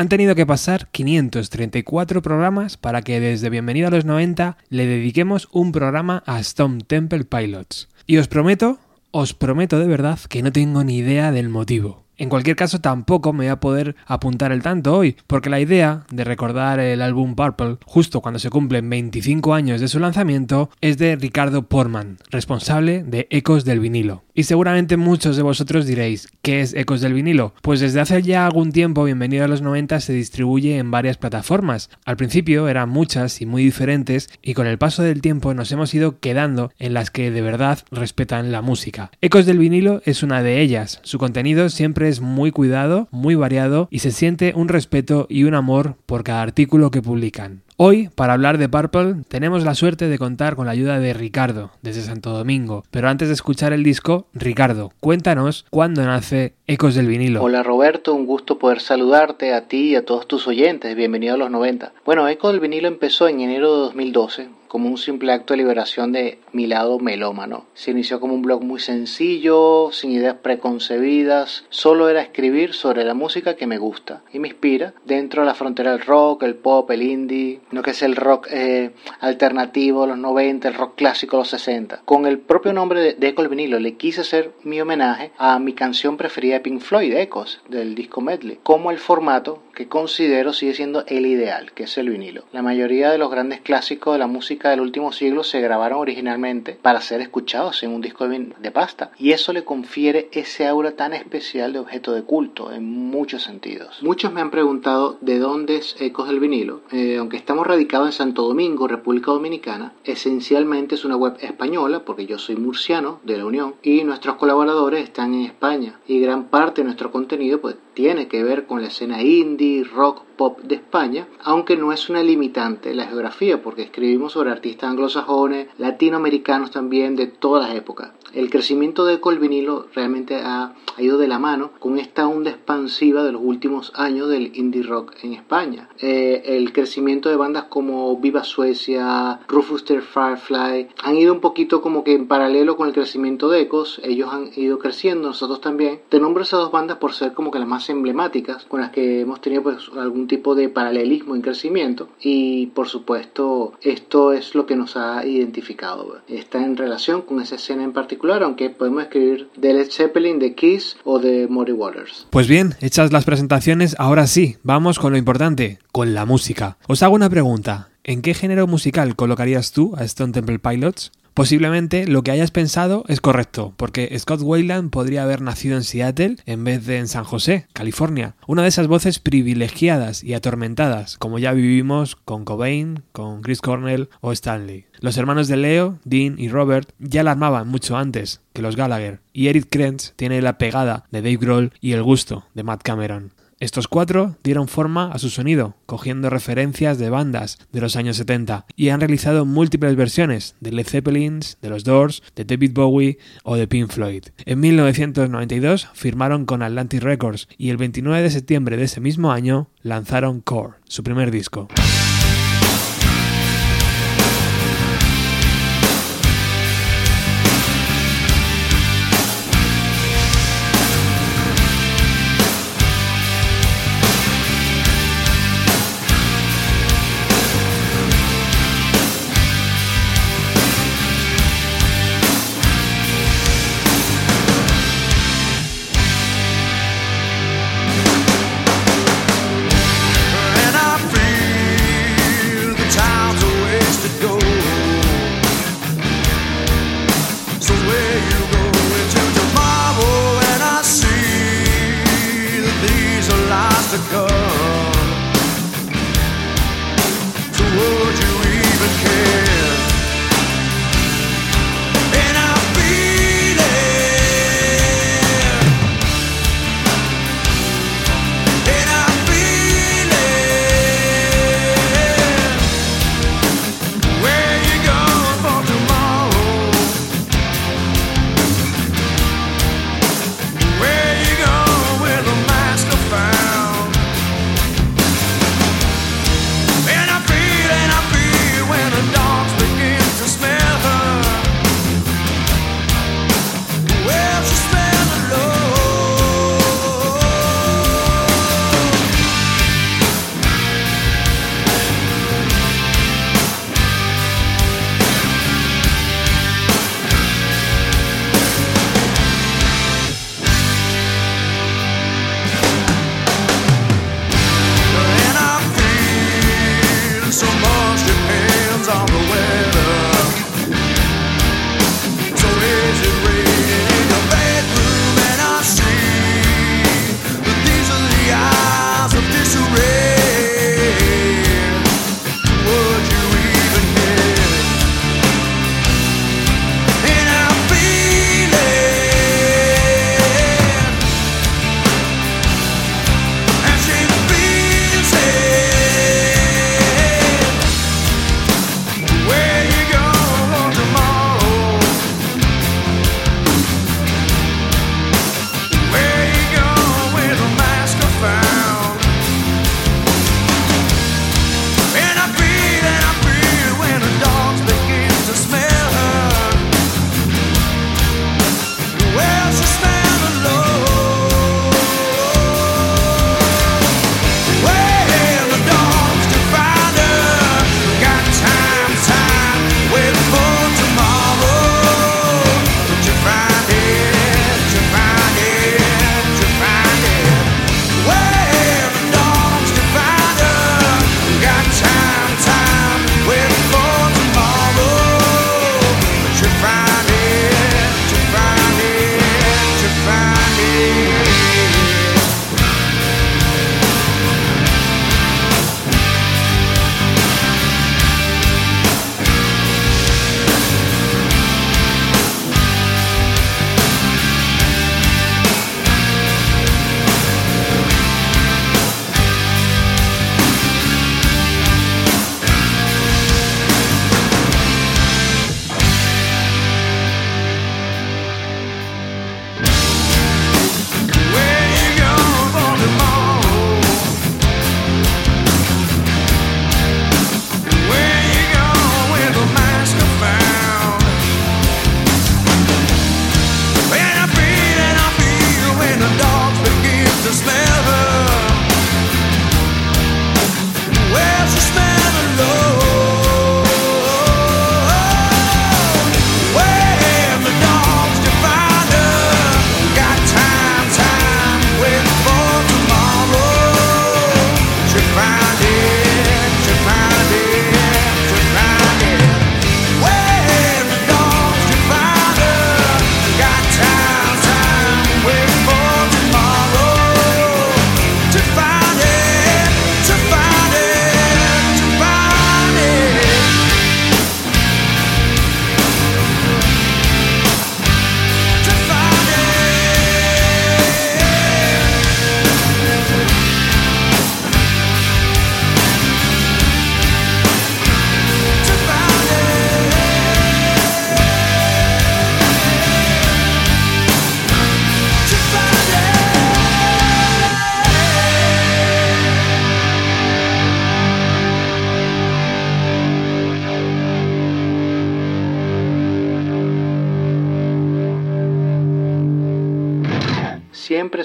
Han tenido que pasar 534 programas para que desde Bienvenido a los 90 le dediquemos un programa a Stone Temple Pilots. Y os prometo, os prometo de verdad que no tengo ni idea del motivo. En cualquier caso, tampoco me voy a poder apuntar el tanto hoy, porque la idea de recordar el álbum Purple justo cuando se cumplen 25 años de su lanzamiento es de Ricardo Portman, responsable de Ecos del vinilo. Y seguramente muchos de vosotros diréis, ¿qué es Ecos del vinilo? Pues desde hace ya algún tiempo, Bienvenido a los 90 se distribuye en varias plataformas. Al principio eran muchas y muy diferentes y con el paso del tiempo nos hemos ido quedando en las que de verdad respetan la música. Ecos del vinilo es una de ellas. Su contenido siempre es muy cuidado, muy variado y se siente un respeto y un amor por cada artículo que publican. Hoy, para hablar de Purple, tenemos la suerte de contar con la ayuda de Ricardo, desde Santo Domingo. Pero antes de escuchar el disco, Ricardo, cuéntanos cuándo nace Ecos del vinilo. Hola Roberto, un gusto poder saludarte a ti y a todos tus oyentes. Bienvenido a los 90. Bueno, Ecos del vinilo empezó en enero de 2012 como un simple acto de liberación de mi lado melómano. Se inició como un blog muy sencillo, sin ideas preconcebidas, solo era escribir sobre la música que me gusta y me inspira dentro de la frontera del rock, el pop, el indie, no que es el rock eh, alternativo de los 90, el rock clásico de los 60. Con el propio nombre de, de Echo el vinilo le quise hacer mi homenaje a mi canción preferida de Pink Floyd, Echos, del disco medley, como el formato que considero sigue siendo el ideal, que es el vinilo. La mayoría de los grandes clásicos de la música del último siglo se grabaron originalmente para ser escuchados en un disco de pasta y eso le confiere ese aura tan especial de objeto de culto en muchos sentidos. Muchos me han preguntado de dónde es Ecos del vinilo. Eh, aunque estamos radicados en Santo Domingo, República Dominicana, esencialmente es una web española porque yo soy murciano de la Unión y nuestros colaboradores están en España y gran parte de nuestro contenido pues tiene que ver con la escena indie, rock, pop de España, aunque no es una limitante la geografía, porque escribimos sobre artistas anglosajones, latinoamericanos también, de todas épocas. El crecimiento de Eco vinilo realmente ha, ido de la mano con esta onda expansiva de los últimos años del indie rock en España. Eh, el crecimiento de bandas como Viva Suecia, Rufus the Firefly, han ido un poquito como que en paralelo con el crecimiento de Ecos, ellos han ido creciendo, nosotros también. Te nombro esas dos bandas por ser como que las más emblemáticas, con las que hemos tenido pues algún tipo de paralelismo en crecimiento y por supuesto esto es lo que nos ha identificado. Está en relación con esa escena en particular, aunque podemos escribir de Led Zeppelin, de Kiss o de Muddy Waters. Pues bien, hechas las presentaciones, ahora sí, vamos con lo importante, con la música. Os hago una pregunta. ¿En qué género musical colocarías tú a Stone Temple Pilots? Posiblemente lo que hayas pensado es correcto, porque Scott Weiland podría haber nacido en Seattle en vez de en San José, California. Una de esas voces privilegiadas y atormentadas, como ya vivimos con Cobain, con Chris Cornell o Stanley. Los hermanos de Leo, Dean y Robert ya la armaban mucho antes que los Gallagher, y Eric Krenz tiene la pegada de Dave Grohl y el gusto de Matt Cameron. Estos cuatro dieron forma a su sonido, cogiendo referencias de bandas de los años 70, y han realizado múltiples versiones de Led Zeppelins, de los Doors, de David Bowie o de Pink Floyd. En 1992 firmaron con Atlantic Records y el 29 de septiembre de ese mismo año lanzaron Core, su primer disco.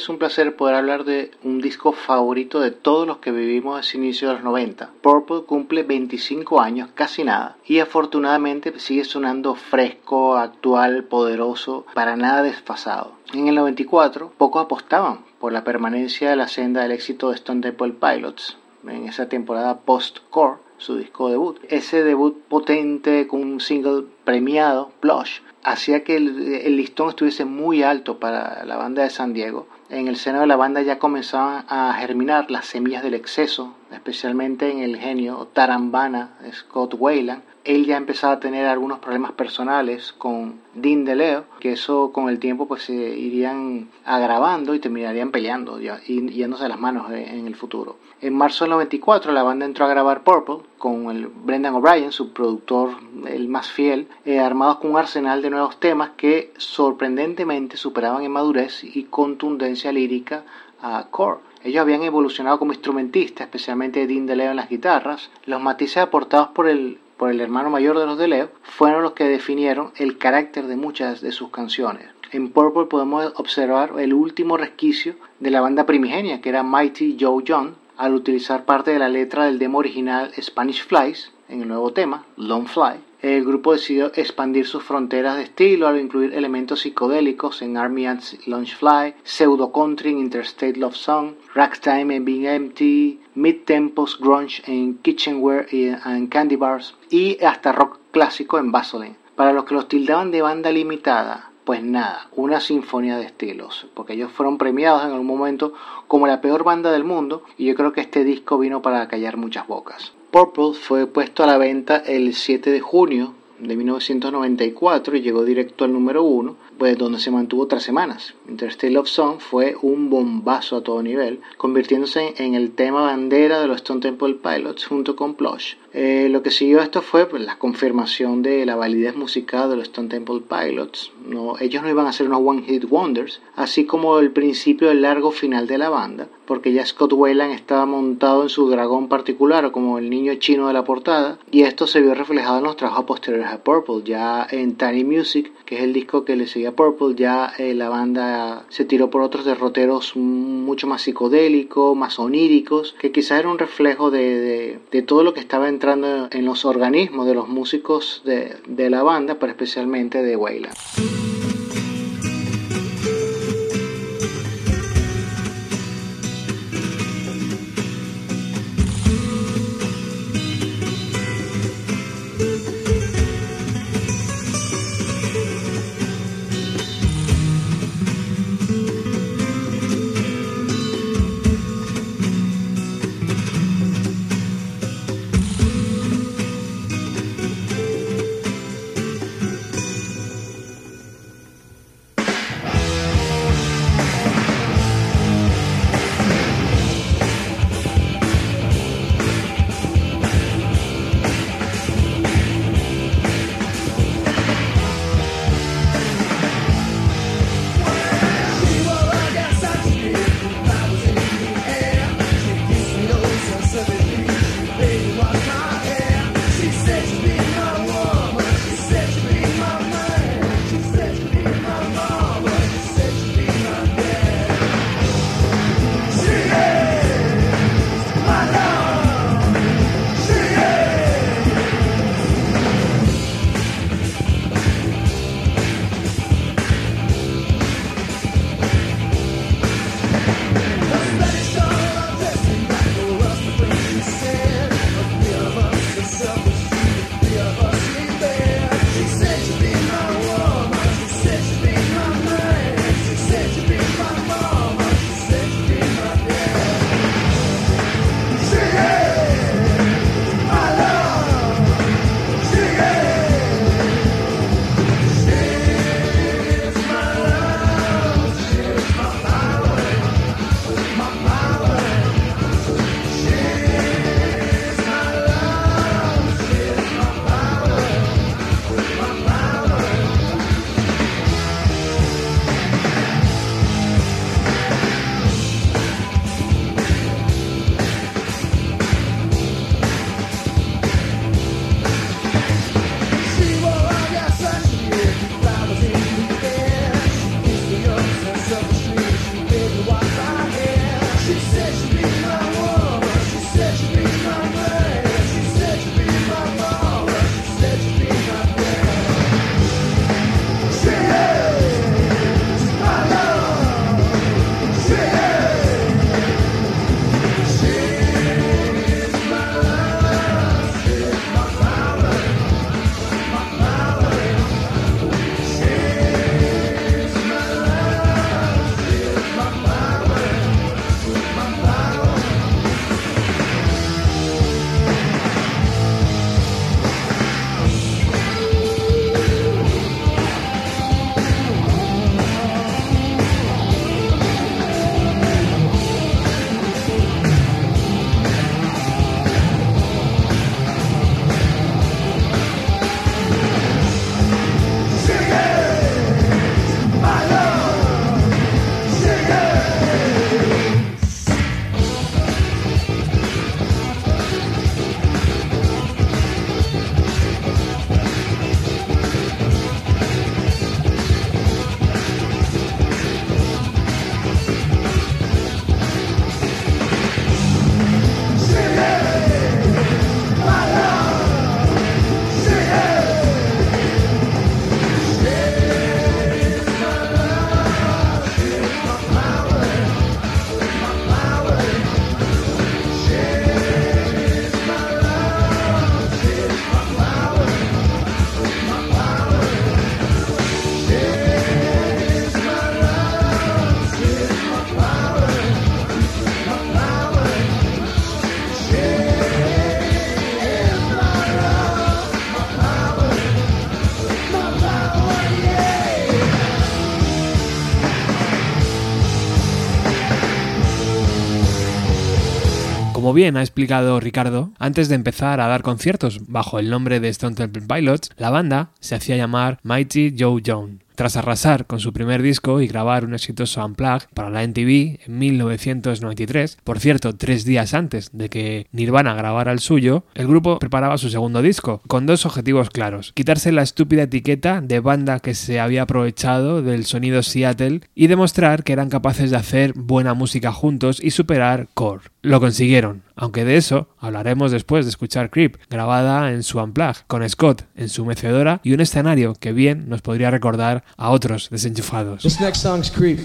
Es un placer poder hablar de un disco favorito de todos los que vivimos ese inicio de los 90. Purple cumple 25 años, casi nada, y afortunadamente sigue sonando fresco, actual, poderoso, para nada desfasado. En el 94, pocos apostaban por la permanencia de la senda del éxito de Stone Temple Pilots en esa temporada post-core, su disco debut. Ese debut potente con un single premiado, Plush, hacía que el, listón estuviese muy alto para la banda de San Diego. En el seno de la banda ya comenzaban a germinar las semillas del exceso, especialmente en el genio tarambana Scott Wayland. Él ya empezaba a tener algunos problemas personales con Dean DeLeo, que eso con el tiempo pues se irían agravando y terminarían peleando y yéndose las manos en el futuro. En marzo del 94 la banda entró a grabar Purple con el Brendan O'Brien, su productor el más fiel, eh, armados con un arsenal de nuevos temas que sorprendentemente superaban en madurez y contundencia lírica a Core. Ellos habían evolucionado como instrumentistas, especialmente Dean DeLeo en las guitarras. Los matices aportados por el, por el hermano mayor de los DeLeo fueron los que definieron el carácter de muchas de sus canciones. En Purple podemos observar el último resquicio de la banda primigenia, que era Mighty Joe John, al utilizar parte de la letra del demo original Spanish Flies en el nuevo tema, Long Fly. El grupo decidió expandir sus fronteras de estilo al incluir elementos psicodélicos en Army Ants Launch Fly, pseudo country en Interstate Love Song, ragtime en Being Empty, mid-tempos grunge en Kitchenware y Candy Bars y hasta rock clásico en Vaseline. Para los que los tildaban de banda limitada, pues nada, una sinfonía de estilos, porque ellos fueron premiados en algún momento como la peor banda del mundo y yo creo que este disco vino para callar muchas bocas. Purple fue puesto a la venta el 7 de junio de 1994 y llegó directo al número 1 pues, donde se mantuvo tres semanas. Interstate Love Song fue un bombazo a todo nivel, convirtiéndose en el tema bandera de los Stone Temple Pilots junto con Plush. Eh, lo que siguió esto fue pues, la confirmación de la validez musical de los Stone Temple Pilots. No, ellos no iban a ser unos One Hit Wonders, así como el principio del largo final de la banda, porque ya Scott Wayland estaba montado en su dragón particular, como el niño chino de la portada, y esto se vio reflejado en los trabajos posteriores a Purple, ya en Tiny Music, que es el disco que le seguía Purple, ya eh, la banda se tiró por otros derroteros mucho más psicodélicos, más oníricos, que quizás era un reflejo de, todo lo que estaba entrando en los organismos de los músicos de, de la banda, pero especialmente de Wayland. Bien ha explicado Ricardo, antes de empezar a dar conciertos bajo el nombre de Stone Temple Pilots, la banda se hacía llamar Mighty Joe Young. Tras arrasar con su primer disco y grabar un exitoso unplug para la NTV en 1993, por cierto, tres días antes de que Nirvana grabara el suyo, el grupo preparaba su segundo disco, con dos objetivos claros. Quitarse la estúpida etiqueta de banda que se había aprovechado del sonido Seattle y demostrar que eran capaces de hacer buena música juntos y superar Core. Lo consiguieron, aunque de eso hablaremos después de escuchar Creep, grabada en su Unplug, con Scott en su mecedora y un escenario que bien nos podría recordar a otros desenchufados. This next song's Creep.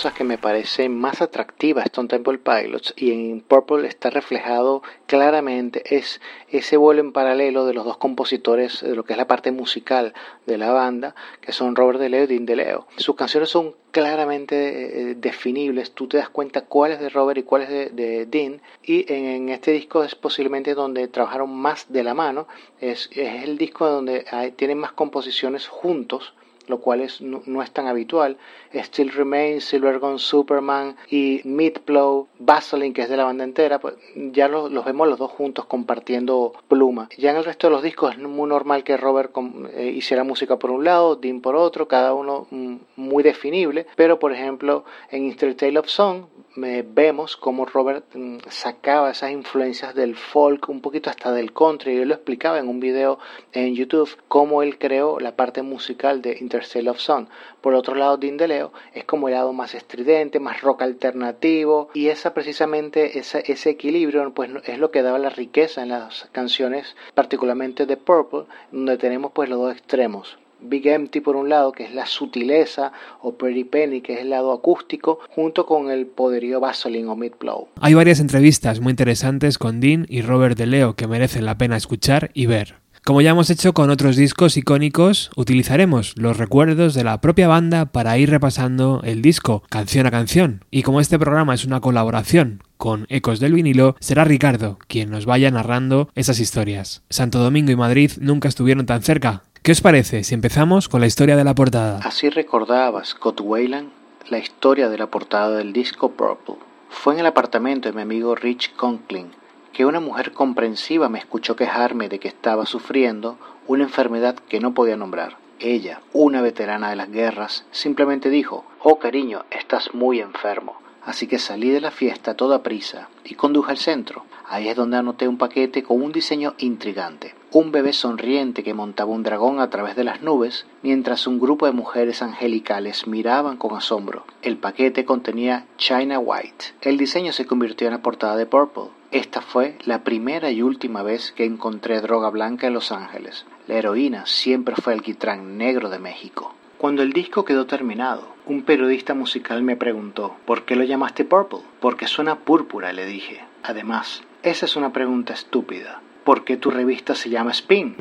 Cosas que me parece más atractiva de Stone Temple Pilots y en Purple está reflejado claramente es ese vuelo en paralelo de los dos compositores de lo que es la parte musical de la banda, que son Robert DeLeo y Dean DeLeo. Sus canciones son claramente eh, definibles, tú te das cuenta cuál es de Robert y cuál es de, Dean, y en, este disco es posiblemente donde trabajaron más de la mano, es, el disco donde tienen más composiciones juntos, lo cual es, no, es tan habitual. Still Remains, Silver Gun Superman y Meatplow, Vaseline, que es de la banda entera, pues ya los, vemos los dos juntos compartiendo pluma. Ya en el resto de los discos es muy normal que Robert eh, hiciera música por un lado, Dean por otro, cada uno mm, muy definible, pero por ejemplo en Inter Tale of Song vemos cómo Robert mm, sacaba esas influencias del folk, un poquito hasta del country, y él lo explicaba en un video en YouTube, cómo él creó la parte musical de Interstellar of Sun. Por otro lado, Dean DeLeo es como el lado más estridente, más rock alternativo, y esa precisamente ese equilibrio pues es lo que daba la riqueza en las canciones, particularmente de Purple, donde tenemos pues los dos extremos. Big Empty por un lado, que es la sutileza, o Pretty Penny, que es el lado acústico, junto con el poderío Vaseline o Midblow. Hay varias entrevistas muy interesantes con Dean y Robert De Leo que merecen la pena escuchar y ver. Como ya hemos hecho con otros discos icónicos, utilizaremos los recuerdos de la propia banda para ir repasando el disco canción a canción. Y como este programa es una colaboración con Ecos del vinilo, será Ricardo quien nos vaya narrando esas historias. Santo Domingo y Madrid nunca estuvieron tan cerca, ¿Qué os parece si empezamos con la historia de la portada? Así recordaba Scott Wayland la historia de la portada del disco Purple. Fue en el apartamento de mi amigo Rich Conklin que una mujer comprensiva me escuchó quejarme de que estaba sufriendo una enfermedad que no podía nombrar. Ella, una veterana de las guerras, simplemente dijo, Oh cariño, estás muy enfermo. Así que salí de la fiesta a toda prisa y conduje al centro. Ahí es donde anoté un paquete con un diseño intrigante un bebé sonriente que montaba un dragón a través de las nubes, mientras un grupo de mujeres angelicales miraban con asombro. El paquete contenía China White. El diseño se convirtió en la portada de Purple. Esta fue la primera y última vez que encontré droga blanca en Los Ángeles. La heroína siempre fue el quitrán negro de México. Cuando el disco quedó terminado, un periodista musical me preguntó, ¿por qué lo llamaste Purple? Porque suena púrpura, le dije. Además, esa es una pregunta estúpida. ¿por qué tu revista se llama Spin?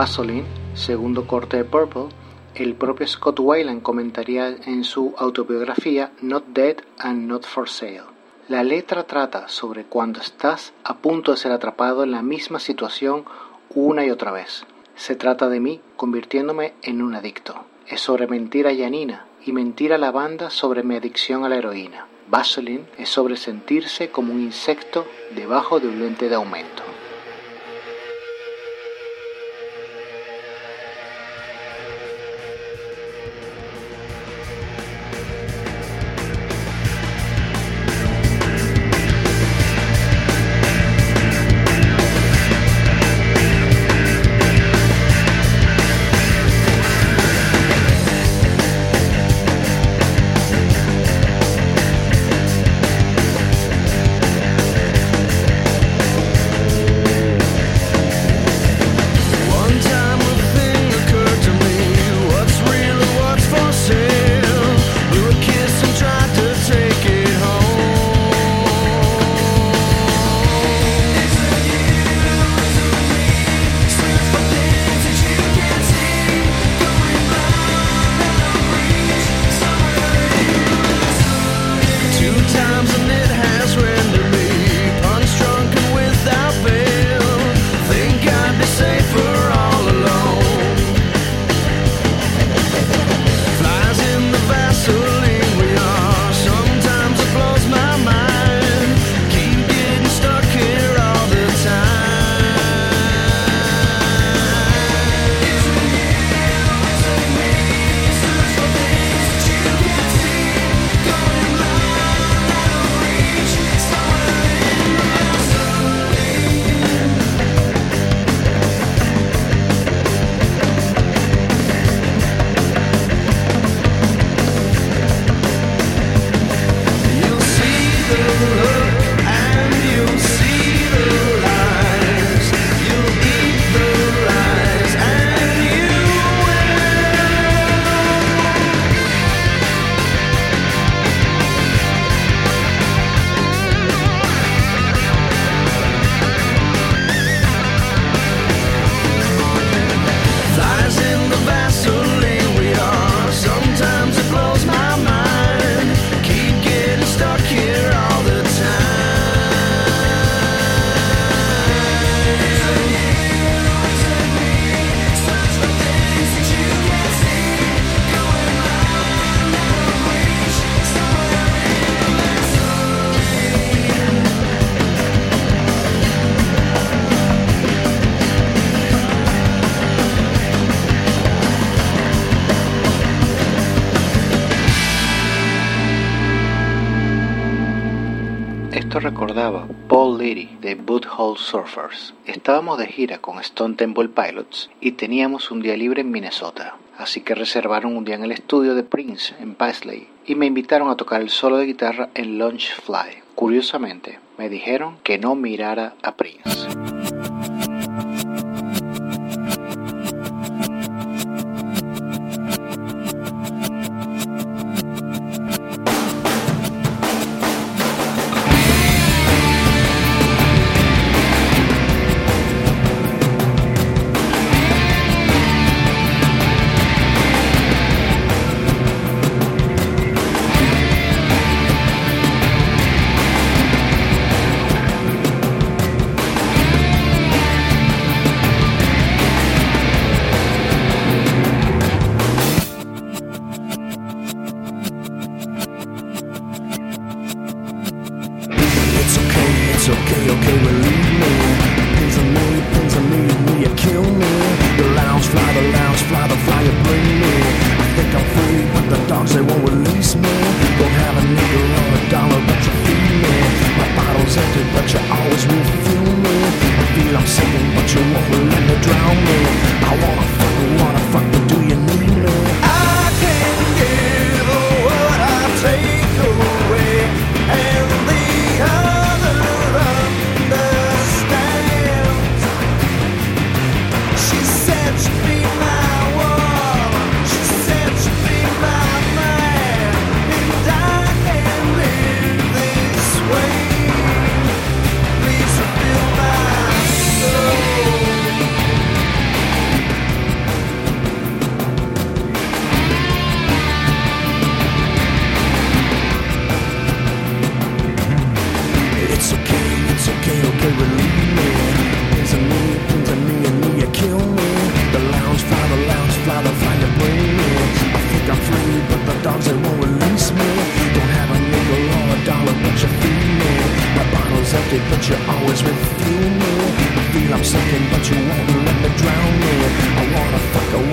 Vaseline, segundo corte de Purple, el propio Scott Weiland comentaría en su autobiografía Not Dead and Not for Sale. La letra trata sobre cuando estás a punto de ser atrapado en la misma situación una y otra vez. Se trata de mí convirtiéndome en un adicto. Es sobre mentir a Janina y mentir a la banda sobre mi adicción a la heroína. Vaseline es sobre sentirse como un insecto debajo de un lente de aumento. Paul Leary de Boothole Surfers. Estábamos de gira con Stone Temple Pilots y teníamos un día libre en Minnesota, así que reservaron un día en el estudio de Prince en Paisley y me invitaron a tocar el solo de guitarra en Launch Fly. Curiosamente, me dijeron que no mirara a Prince. But you're always refueling me. I feel I'm sinking, but you won't let me drown me. I wanna fuck, I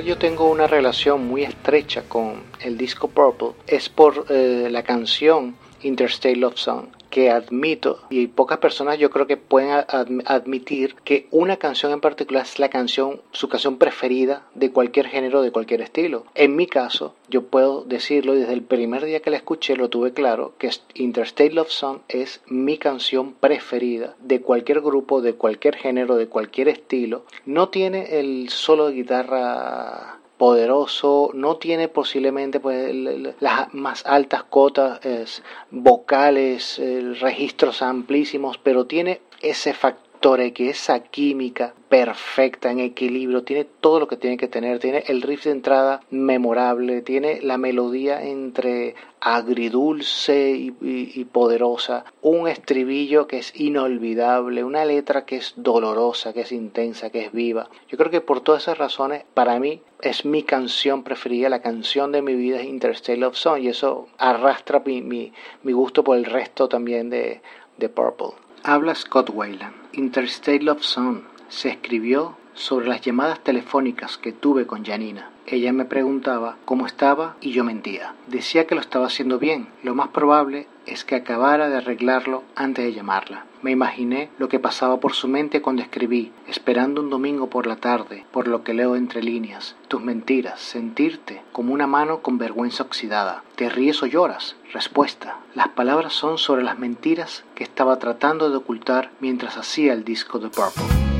yo tengo una relación muy estrecha con el disco Purple. Es por eh, la canción Interstate Love Song que admito y pocas personas yo creo que pueden ad- admitir que una canción en particular es la canción su canción preferida de cualquier género de cualquier estilo. En mi caso yo puedo decirlo desde el primer día que la escuché lo tuve claro que Interstate Love Song es mi canción preferida de cualquier grupo de cualquier género de cualquier estilo. No tiene el solo de guitarra poderoso, no tiene posiblemente pues, las más altas cotas es, vocales, eh, registros amplísimos, pero tiene ese factor que esa química perfecta, en equilibrio, tiene todo lo que tiene que tener, tiene el riff de entrada memorable, tiene la melodía entre agridulce y, y- poderosa, un estribillo que es inolvidable, una letra que es dolorosa, que es intensa, que es viva. Yo creo que por todas esas razones, para mí es mi canción preferida, la canción de mi vida es Interstate Love Song y eso arrastra mi, mi, mi gusto por el resto también de, de Purple. Habla Scott Weiland. Interstate Love Song se escribió sobre las llamadas telefónicas que tuve con Janina. Ella me preguntaba cómo estaba y yo mentía. Decía que lo estaba haciendo bien. Lo más probable es que acabara de arreglarlo antes de llamarla. Me imaginé lo que pasaba por su mente cuando escribí, esperando un domingo por la tarde, por lo que leo entre líneas, tus mentiras, sentirte como una mano con vergüenza oxidada. ¿Te ríes o lloras? Respuesta. Las palabras son sobre las mentiras que estaba tratando de ocultar mientras hacía el disco de Purple.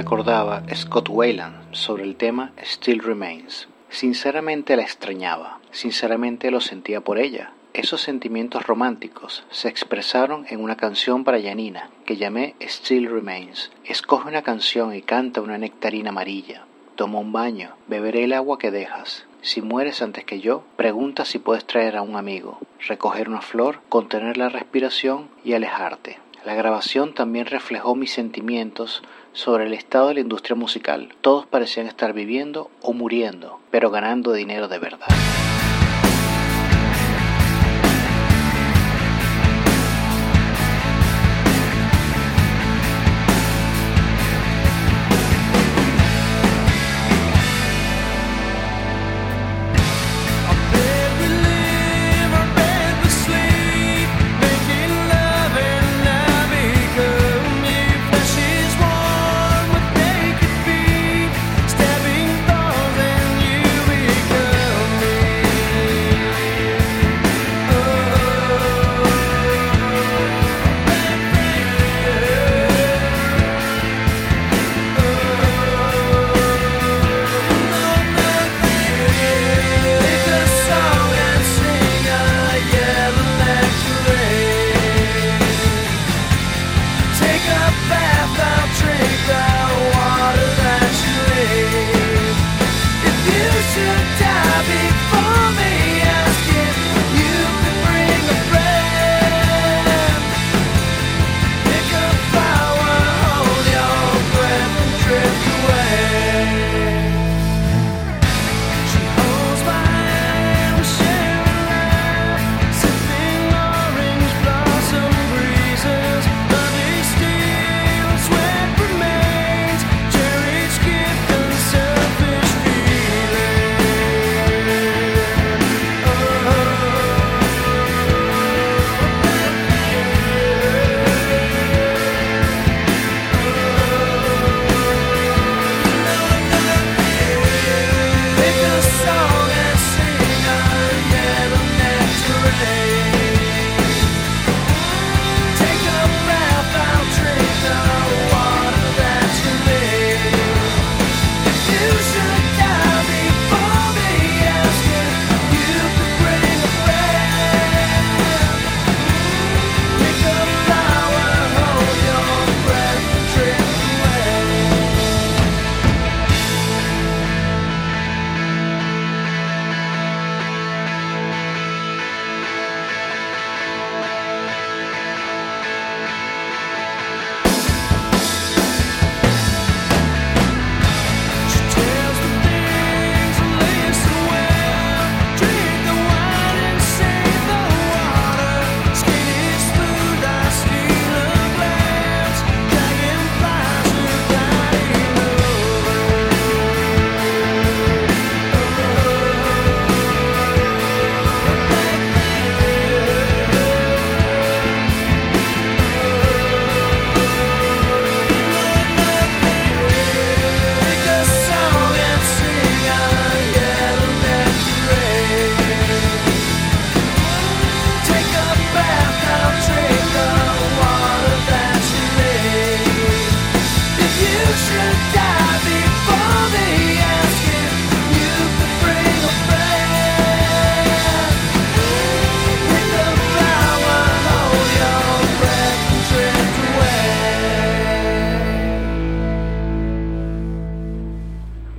Recordaba Scott Wayland sobre el tema Still Remains. Sinceramente la extrañaba, sinceramente lo sentía por ella. Esos sentimientos románticos se expresaron en una canción para Janina que llamé Still Remains. Escoge una canción y canta una nectarina amarilla. Toma un baño, beberé el agua que dejas. Si mueres antes que yo, pregunta si puedes traer a un amigo, recoger una flor, contener la respiración y alejarte. La grabación también reflejó mis sentimientos sobre el estado de la industria musical. Todos parecían estar viviendo o muriendo, pero ganando dinero de verdad.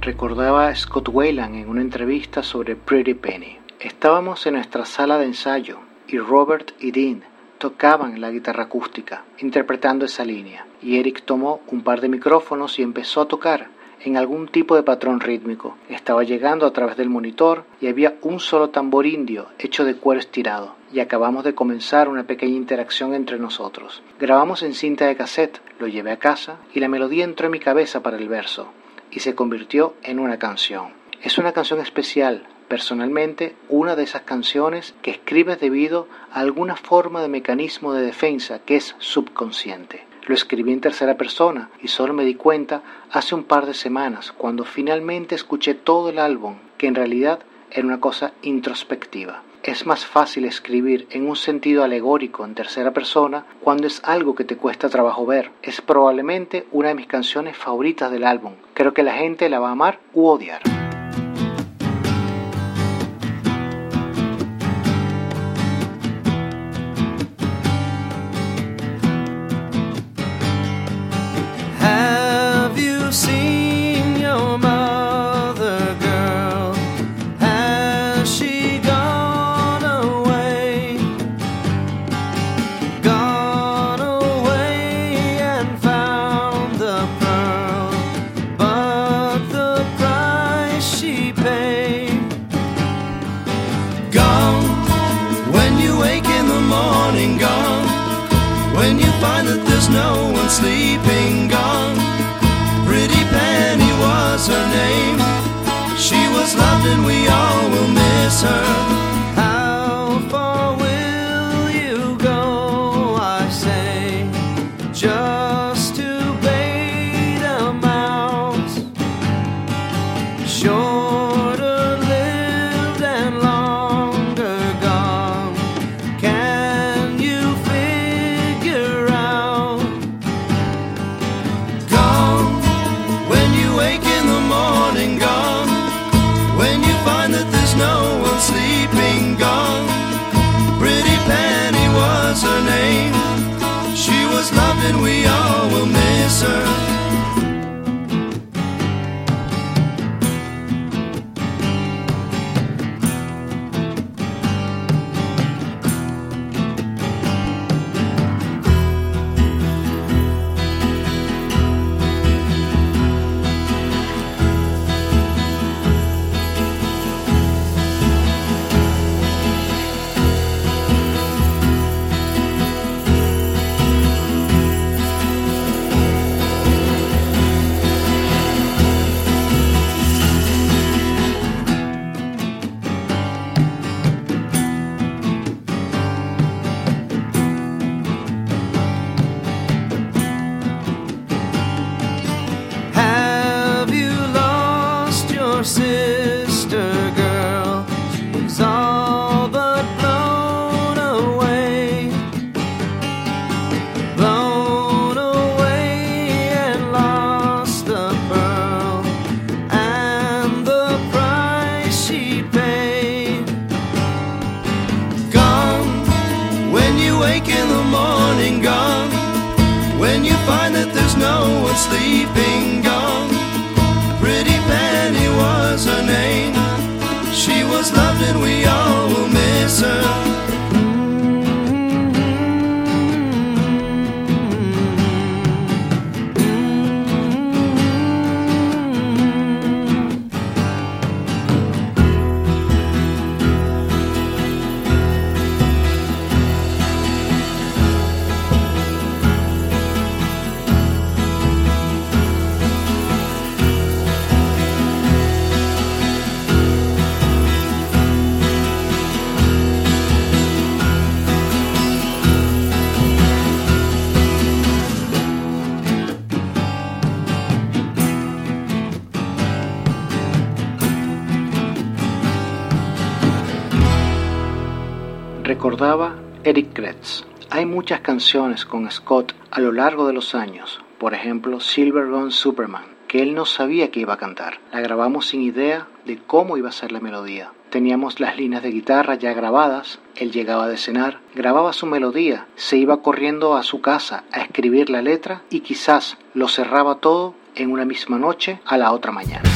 Recordaba Scott Wayland en una entrevista sobre Pretty Penny. Estábamos en nuestra sala de ensayo y Robert y Dean tocaban la guitarra acústica, interpretando esa línea, y Eric tomó un par de micrófonos y empezó a tocar en algún tipo de patrón rítmico. Estaba llegando a través del monitor y había un solo tambor indio hecho de cuero estirado, y acabamos de comenzar una pequeña interacción entre nosotros. Grabamos en cinta de cassette, lo llevé a casa y la melodía entró en mi cabeza para el verso y se convirtió en una canción. Es una canción especial, personalmente una de esas canciones que escribes debido a alguna forma de mecanismo de defensa que es subconsciente. Lo escribí en tercera persona y solo me di cuenta hace un par de semanas cuando finalmente escuché todo el álbum, que en realidad era una cosa introspectiva. Es más fácil escribir en un sentido alegórico en tercera persona cuando es algo que te cuesta trabajo ver. Es probablemente una de mis canciones favoritas del álbum. Creo que la gente la va a amar u odiar. We all will miss her. Con Scott a lo largo de los años, por ejemplo Silver Gun Superman, que él no sabía que iba a cantar. La grabamos sin idea de cómo iba a ser la melodía. Teníamos las líneas de guitarra ya grabadas, él llegaba de cenar, grababa su melodía, se iba corriendo a su casa a escribir la letra y quizás lo cerraba todo en una misma noche a la otra mañana.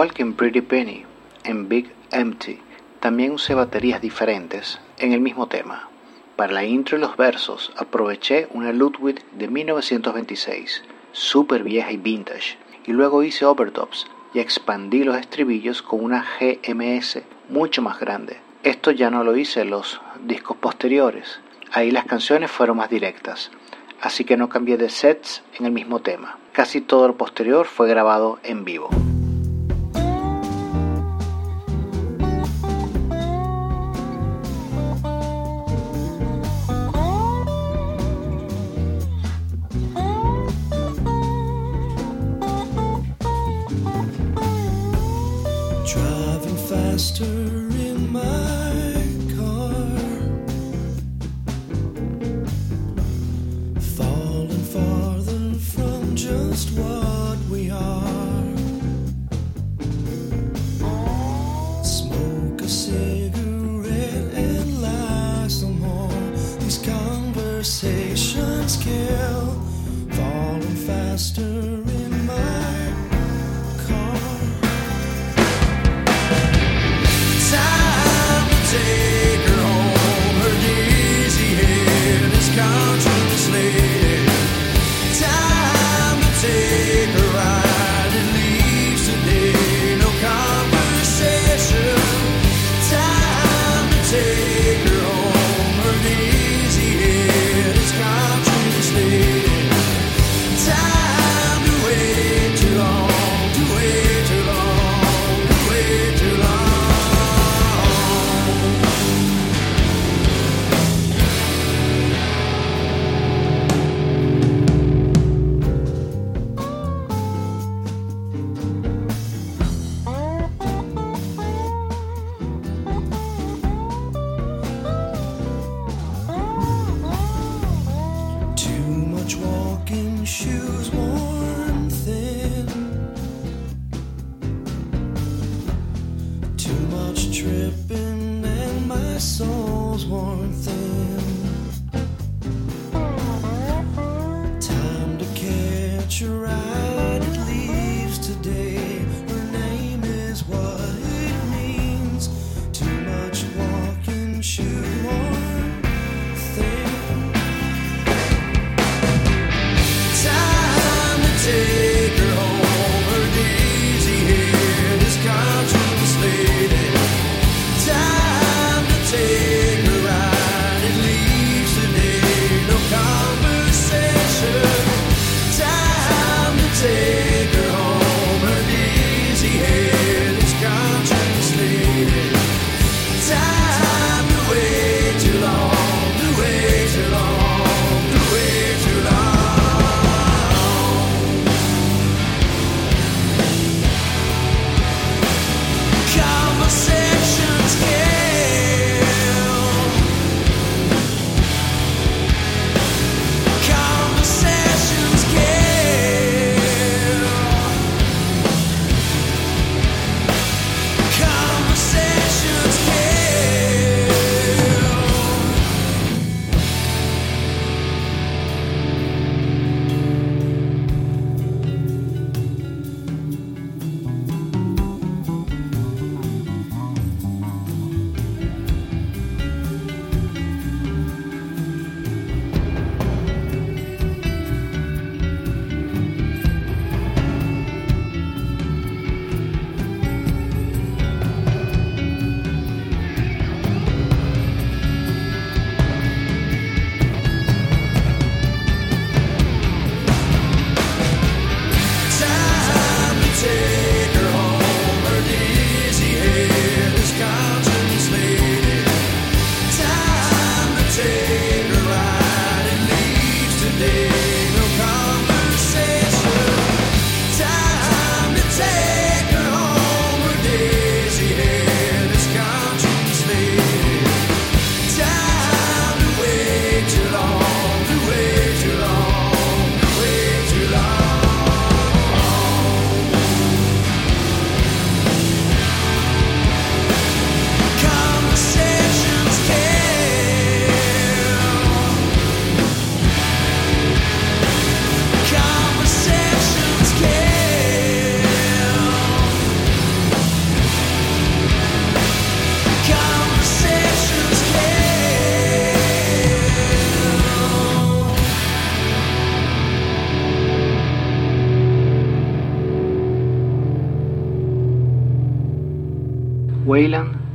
Igual que en Pretty Penny, en Big Empty, también usé baterías diferentes en el mismo tema. Para la intro y los versos aproveché una Ludwig de 1926, súper vieja y vintage, y luego hice overdubs y expandí los estribillos con una GMS mucho más grande. Esto ya no lo hice en los discos posteriores, ahí las canciones fueron más directas, así que no cambié de sets en el mismo tema. Casi todo lo posterior fue grabado en vivo. sister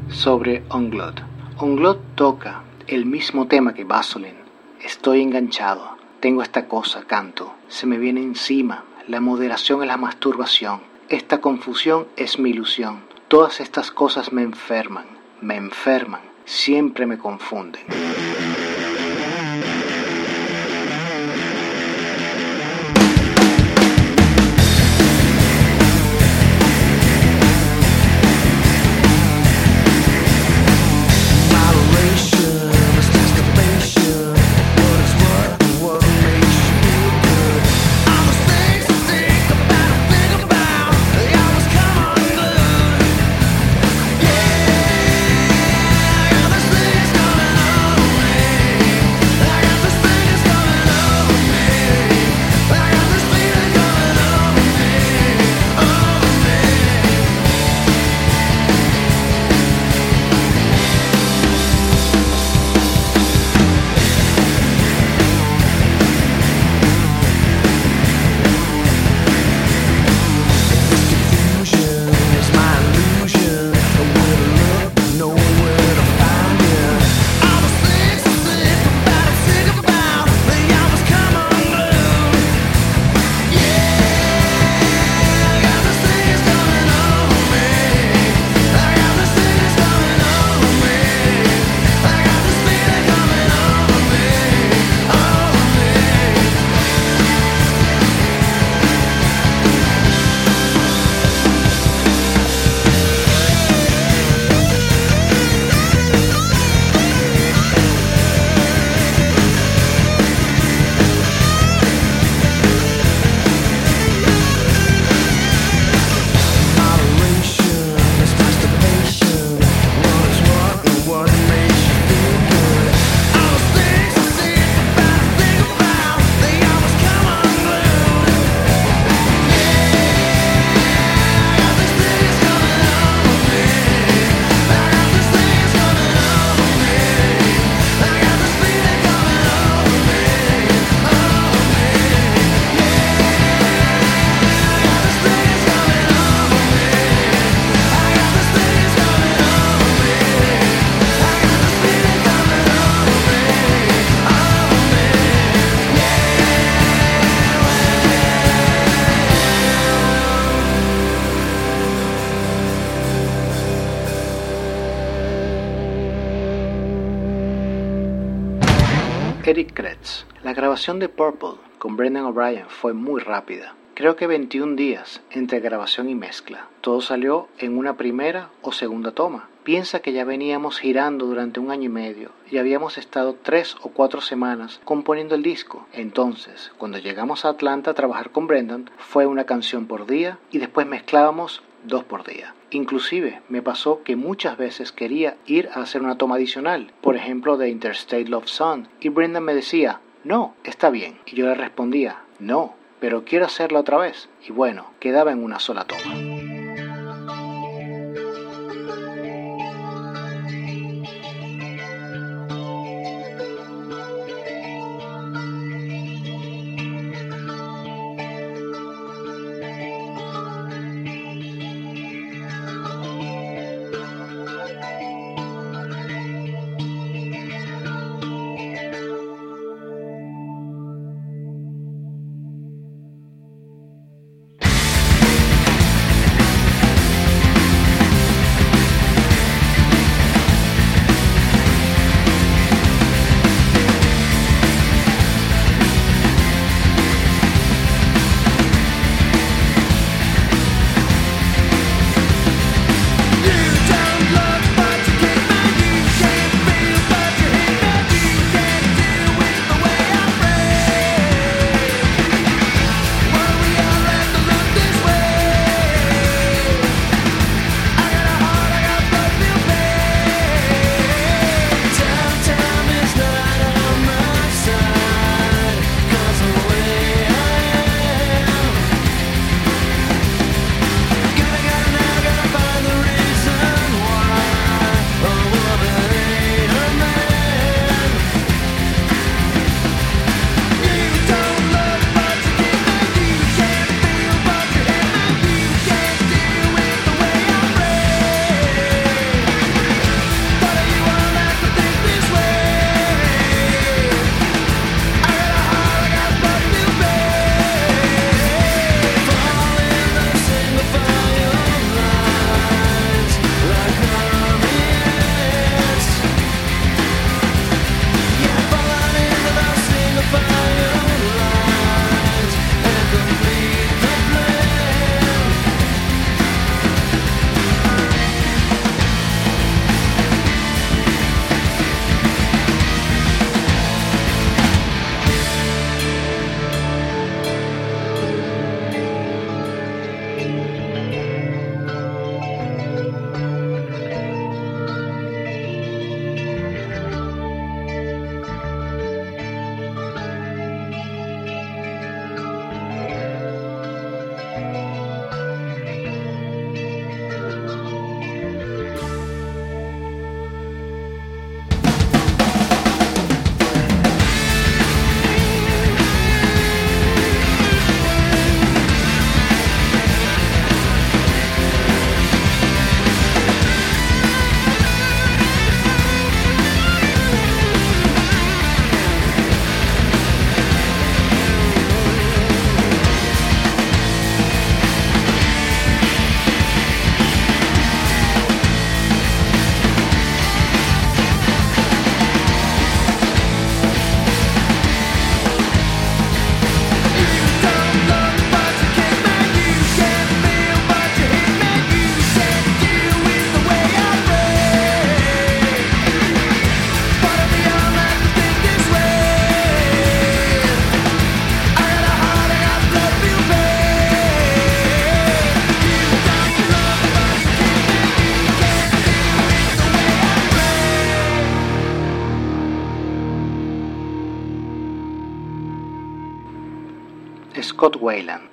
Sobre Onglot. Onglot toca el mismo tema que Vaseline. Estoy enganchado. Tengo esta cosa, canto. Se me viene encima. La moderación es la masturbación. Esta confusión es mi ilusión. Todas estas cosas me enferman. Me enferman. Siempre me confunden. Grabación de Purple con Brendan O'Brien fue muy rápida. Creo que 21 días entre grabación y mezcla. Todo salió en una primera o segunda toma. Piensa que ya veníamos girando durante un año y medio y habíamos estado tres o cuatro semanas componiendo el disco. Entonces, cuando llegamos a Atlanta a trabajar con Brendan, fue una canción por día y después mezclábamos dos por día. Inclusive me pasó que muchas veces quería ir a hacer una toma adicional, por ejemplo de Interstate Love Song, y Brendan me decía, no, está bien. Y yo le respondía, no, pero quiero hacerla otra vez. Y bueno, quedaba en una sola toma.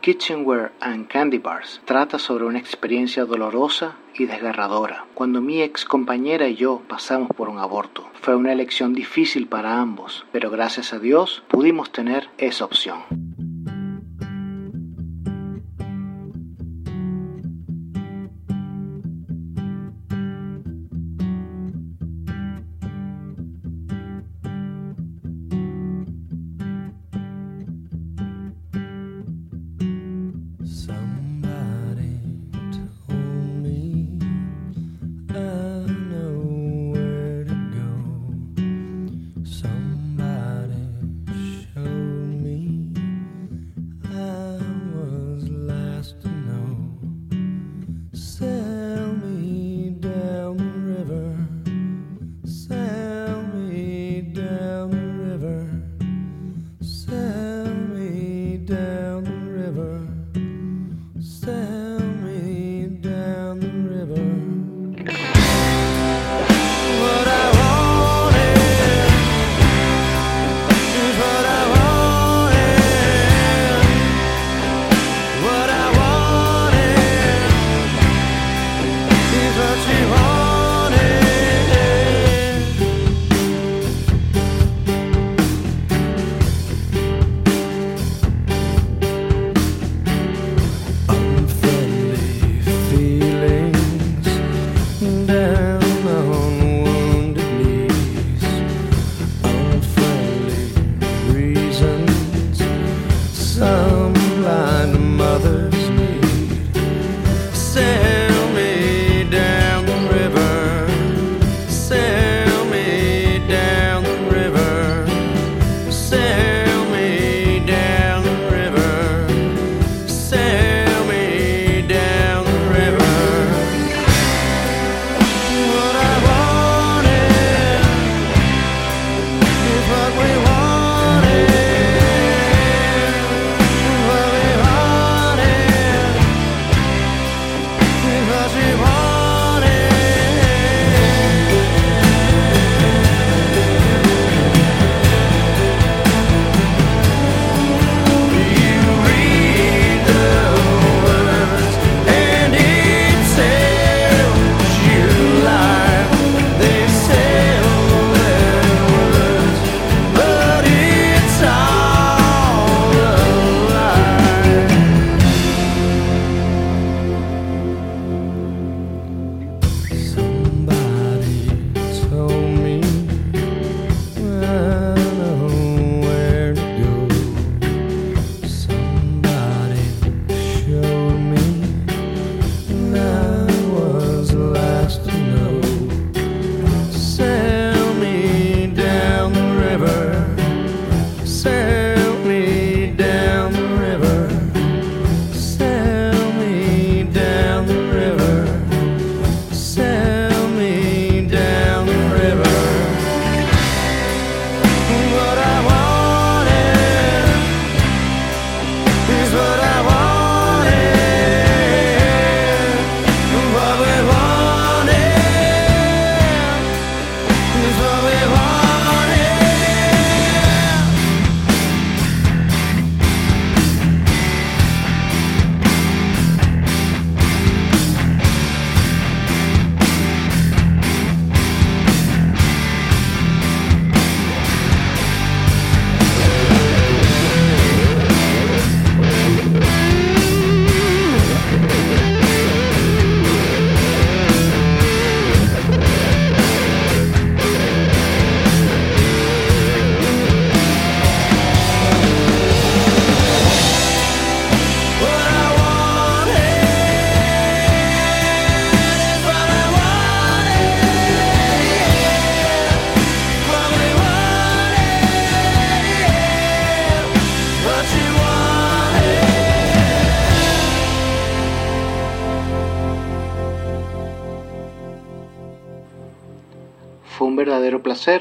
Kitchenware and Candy Bars, trata sobre una experiencia dolorosa y desgarradora. Cuando mi ex compañera y yo pasamos por un aborto, fue una elección difícil para ambos, pero gracias a Dios pudimos tener esa opción.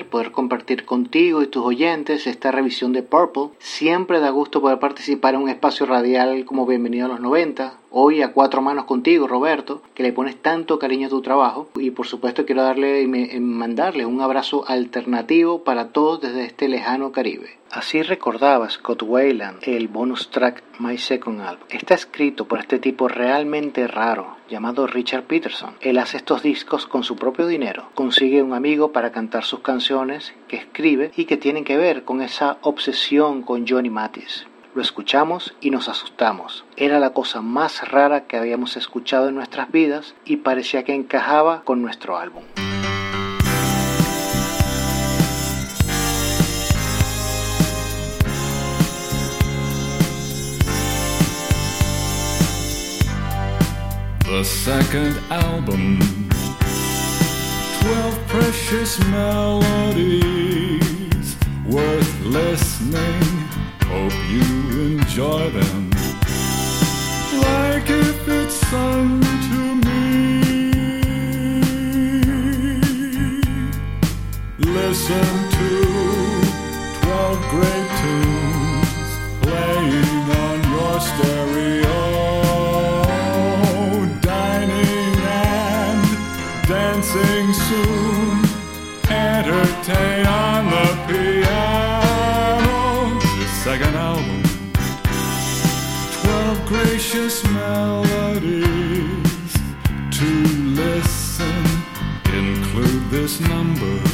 poder compartir contigo y tus oyentes esta revisión de Purple. Siempre da gusto poder participar en un espacio radial como Bienvenido a los 90 hoy a cuatro manos contigo, Roberto, que le pones tanto cariño a tu trabajo y por supuesto quiero darle y mandarle un abrazo alternativo para todos desde este lejano Caribe. Así recordaba Scott Wayland el bonus track My Second Album. Está escrito por este tipo realmente raro llamado Richard Peterson. Él hace estos discos con su propio dinero. Consigue un amigo para cantar sus canciones que escribe y que tienen que ver con esa obsesión con Johnny Mathis. Lo escuchamos y nos asustamos. Era la cosa más rara que habíamos escuchado en nuestras vidas y parecía que encajaba con nuestro álbum. The second album, 12 precious melodies worth listening Hope you enjoy them like if it's sung to me. Listen to 12 great tunes playing on your stereo. Gracious melodies to listen. Include this number.